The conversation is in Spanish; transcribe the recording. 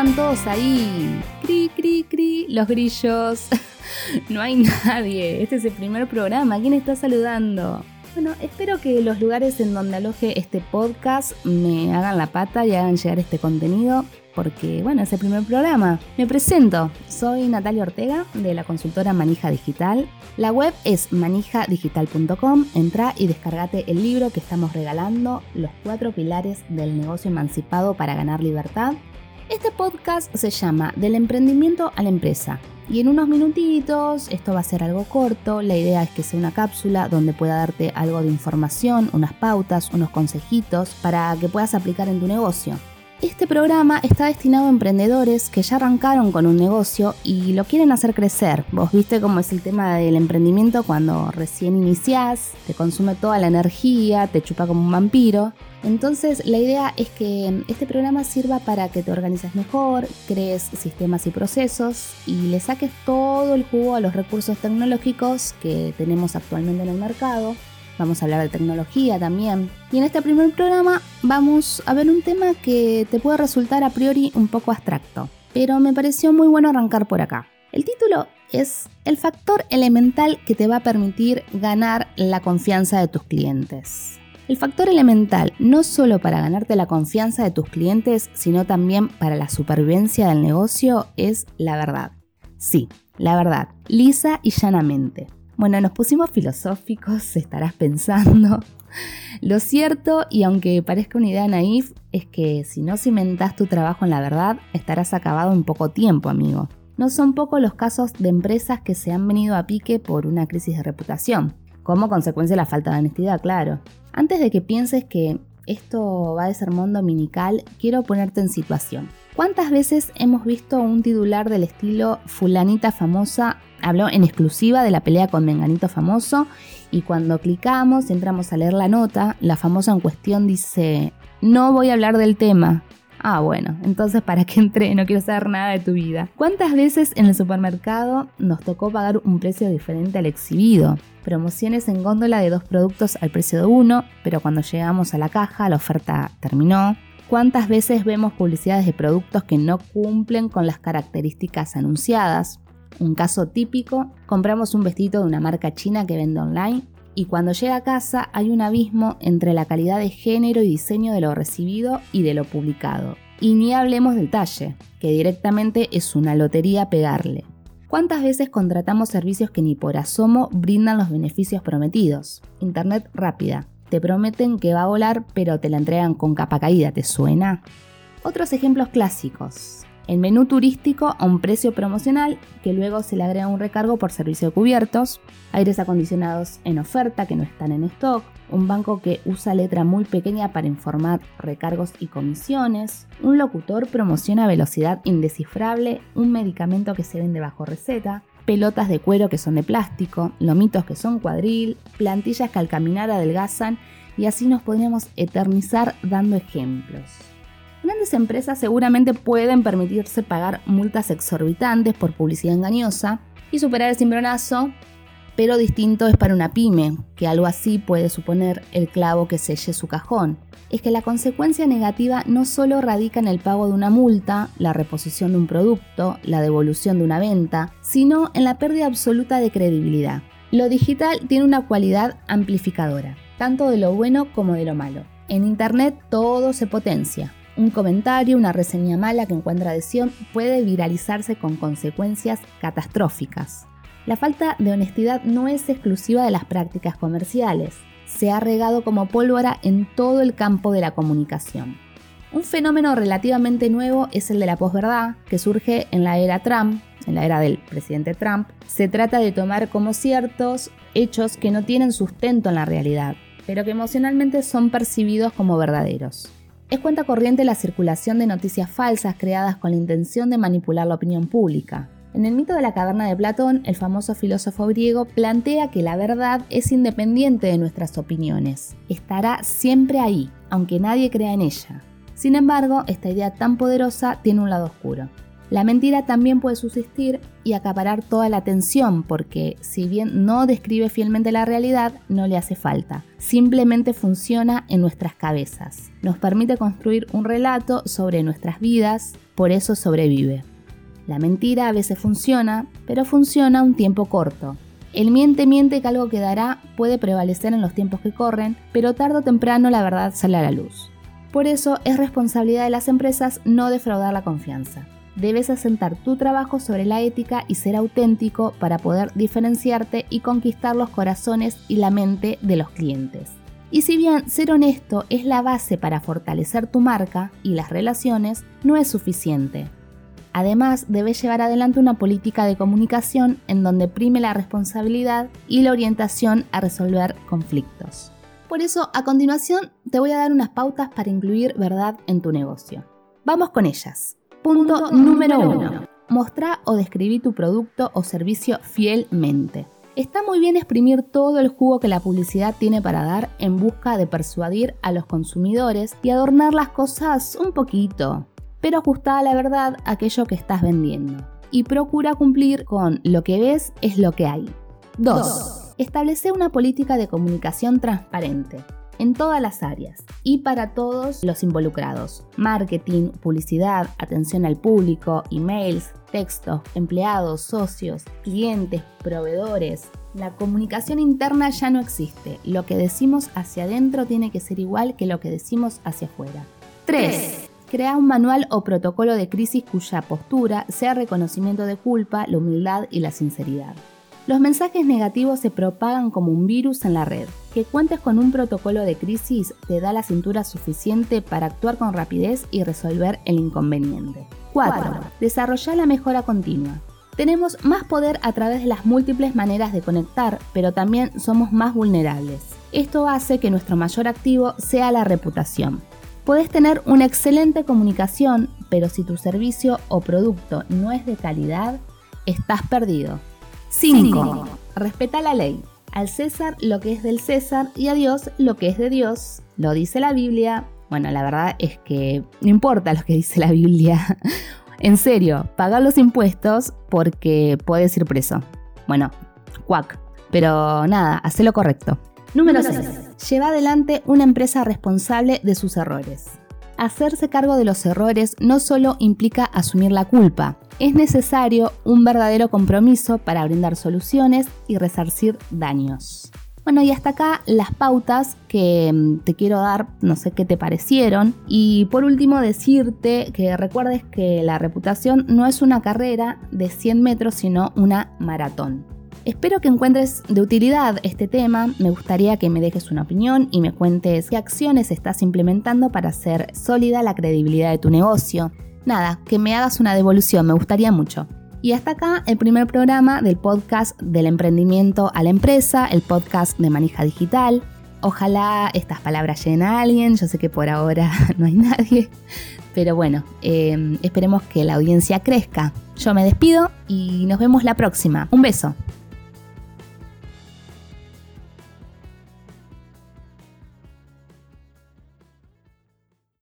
están todos ahí. Cri, cri, cri, los grillos. no hay nadie. Este es el primer programa. ¿Quién está saludando? Bueno, espero que los lugares en donde aloje este podcast me hagan la pata y hagan llegar este contenido porque, bueno, es el primer programa. Me presento, soy Natalia Ortega de la consultora Manija Digital. La web es manijadigital.com. Entra y descargate el libro que estamos regalando, Los cuatro pilares del negocio emancipado para ganar libertad. Este podcast se llama Del emprendimiento a la empresa. Y en unos minutitos, esto va a ser algo corto, la idea es que sea una cápsula donde pueda darte algo de información, unas pautas, unos consejitos para que puedas aplicar en tu negocio. Este programa está destinado a emprendedores que ya arrancaron con un negocio y lo quieren hacer crecer. Vos viste cómo es el tema del emprendimiento cuando recién iniciás, te consume toda la energía, te chupa como un vampiro. Entonces la idea es que este programa sirva para que te organices mejor, crees sistemas y procesos y le saques todo el jugo a los recursos tecnológicos que tenemos actualmente en el mercado vamos a hablar de tecnología también. Y en este primer programa vamos a ver un tema que te puede resultar a priori un poco abstracto, pero me pareció muy bueno arrancar por acá. El título es el factor elemental que te va a permitir ganar la confianza de tus clientes. El factor elemental no solo para ganarte la confianza de tus clientes, sino también para la supervivencia del negocio es la verdad. Sí, la verdad, lisa y llanamente. Bueno, nos pusimos filosóficos, estarás pensando. Lo cierto, y aunque parezca una idea naif, es que si no cimentas tu trabajo en la verdad, estarás acabado en poco tiempo, amigo. No son pocos los casos de empresas que se han venido a pique por una crisis de reputación, como consecuencia de la falta de honestidad, claro. Antes de que pienses que esto va de sermón dominical, quiero ponerte en situación. ¿Cuántas veces hemos visto un titular del estilo fulanita famosa habló en exclusiva de la pelea con Menganito famoso y cuando clicamos entramos a leer la nota, la famosa en cuestión dice, no voy a hablar del tema. Ah, bueno, entonces para qué entré, no quiero saber nada de tu vida. ¿Cuántas veces en el supermercado nos tocó pagar un precio diferente al exhibido? Promociones en góndola de dos productos al precio de uno, pero cuando llegamos a la caja la oferta terminó. ¿Cuántas veces vemos publicidades de productos que no cumplen con las características anunciadas? Un caso típico, compramos un vestido de una marca china que vende online y cuando llega a casa hay un abismo entre la calidad de género y diseño de lo recibido y de lo publicado. Y ni hablemos del talle, que directamente es una lotería pegarle. ¿Cuántas veces contratamos servicios que ni por asomo brindan los beneficios prometidos? Internet rápida. Te prometen que va a volar, pero te la entregan con capa caída, ¿te suena? Otros ejemplos clásicos el menú turístico a un precio promocional que luego se le agrega un recargo por servicio de cubiertos, aires acondicionados en oferta que no están en stock, un banco que usa letra muy pequeña para informar recargos y comisiones, un locutor promociona velocidad indescifrable, un medicamento que se vende bajo receta, pelotas de cuero que son de plástico, lomitos que son cuadril, plantillas que al caminar adelgazan y así nos podríamos eternizar dando ejemplos. Grandes empresas seguramente pueden permitirse pagar multas exorbitantes por publicidad engañosa y superar el cimbronazo, pero distinto es para una pyme, que algo así puede suponer el clavo que selle su cajón. Es que la consecuencia negativa no solo radica en el pago de una multa, la reposición de un producto, la devolución de una venta, sino en la pérdida absoluta de credibilidad. Lo digital tiene una cualidad amplificadora, tanto de lo bueno como de lo malo. En Internet todo se potencia, un comentario, una reseña mala que encuentra adhesión puede viralizarse con consecuencias catastróficas. La falta de honestidad no es exclusiva de las prácticas comerciales, se ha regado como pólvora en todo el campo de la comunicación. Un fenómeno relativamente nuevo es el de la posverdad, que surge en la era Trump, en la era del presidente Trump. Se trata de tomar como ciertos hechos que no tienen sustento en la realidad, pero que emocionalmente son percibidos como verdaderos. Es cuenta corriente la circulación de noticias falsas creadas con la intención de manipular la opinión pública. En el mito de la caverna de Platón, el famoso filósofo griego plantea que la verdad es independiente de nuestras opiniones. Estará siempre ahí, aunque nadie crea en ella. Sin embargo, esta idea tan poderosa tiene un lado oscuro. La mentira también puede subsistir y acaparar toda la atención porque si bien no describe fielmente la realidad, no le hace falta. Simplemente funciona en nuestras cabezas. Nos permite construir un relato sobre nuestras vidas, por eso sobrevive. La mentira a veces funciona, pero funciona un tiempo corto. El miente miente que algo quedará puede prevalecer en los tiempos que corren, pero tarde o temprano la verdad sale a la luz. Por eso es responsabilidad de las empresas no defraudar la confianza debes asentar tu trabajo sobre la ética y ser auténtico para poder diferenciarte y conquistar los corazones y la mente de los clientes. Y si bien ser honesto es la base para fortalecer tu marca y las relaciones, no es suficiente. Además, debes llevar adelante una política de comunicación en donde prime la responsabilidad y la orientación a resolver conflictos. Por eso, a continuación, te voy a dar unas pautas para incluir verdad en tu negocio. Vamos con ellas. Punto número 1. Mostrá o describí tu producto o servicio fielmente. Está muy bien exprimir todo el jugo que la publicidad tiene para dar en busca de persuadir a los consumidores y adornar las cosas un poquito, pero ajustada a la verdad aquello que estás vendiendo. Y procura cumplir con lo que ves es lo que hay. 2. Establece una política de comunicación transparente en todas las áreas y para todos los involucrados. Marketing, publicidad, atención al público, emails, textos, empleados, socios, clientes, proveedores. La comunicación interna ya no existe. Lo que decimos hacia adentro tiene que ser igual que lo que decimos hacia afuera. 3. Crea un manual o protocolo de crisis cuya postura sea reconocimiento de culpa, la humildad y la sinceridad. Los mensajes negativos se propagan como un virus en la red. Que cuentes con un protocolo de crisis te da la cintura suficiente para actuar con rapidez y resolver el inconveniente. 4. Desarrolla la mejora continua. Tenemos más poder a través de las múltiples maneras de conectar, pero también somos más vulnerables. Esto hace que nuestro mayor activo sea la reputación. Puedes tener una excelente comunicación, pero si tu servicio o producto no es de calidad, estás perdido. 5. Respeta la ley. Al César lo que es del César y a Dios lo que es de Dios. Lo dice la Biblia. Bueno, la verdad es que no importa lo que dice la Biblia. en serio, paga los impuestos porque puedes ir preso. Bueno, cuac. Pero nada, hace lo correcto. Número 6. Lleva adelante una empresa responsable de sus errores. Hacerse cargo de los errores no solo implica asumir la culpa, es necesario un verdadero compromiso para brindar soluciones y resarcir daños. Bueno, y hasta acá las pautas que mm, te quiero dar, no sé qué te parecieron. Y por último decirte que recuerdes que la reputación no es una carrera de 100 metros, sino una maratón. Espero que encuentres de utilidad este tema, me gustaría que me dejes una opinión y me cuentes qué acciones estás implementando para hacer sólida la credibilidad de tu negocio nada, que me hagas una devolución, me gustaría mucho. Y hasta acá el primer programa del podcast del emprendimiento a la empresa, el podcast de Manija Digital. Ojalá estas palabras lleguen a alguien, yo sé que por ahora no hay nadie, pero bueno, em, esperemos que la audiencia crezca. Yo me despido y nos vemos la próxima. Un beso.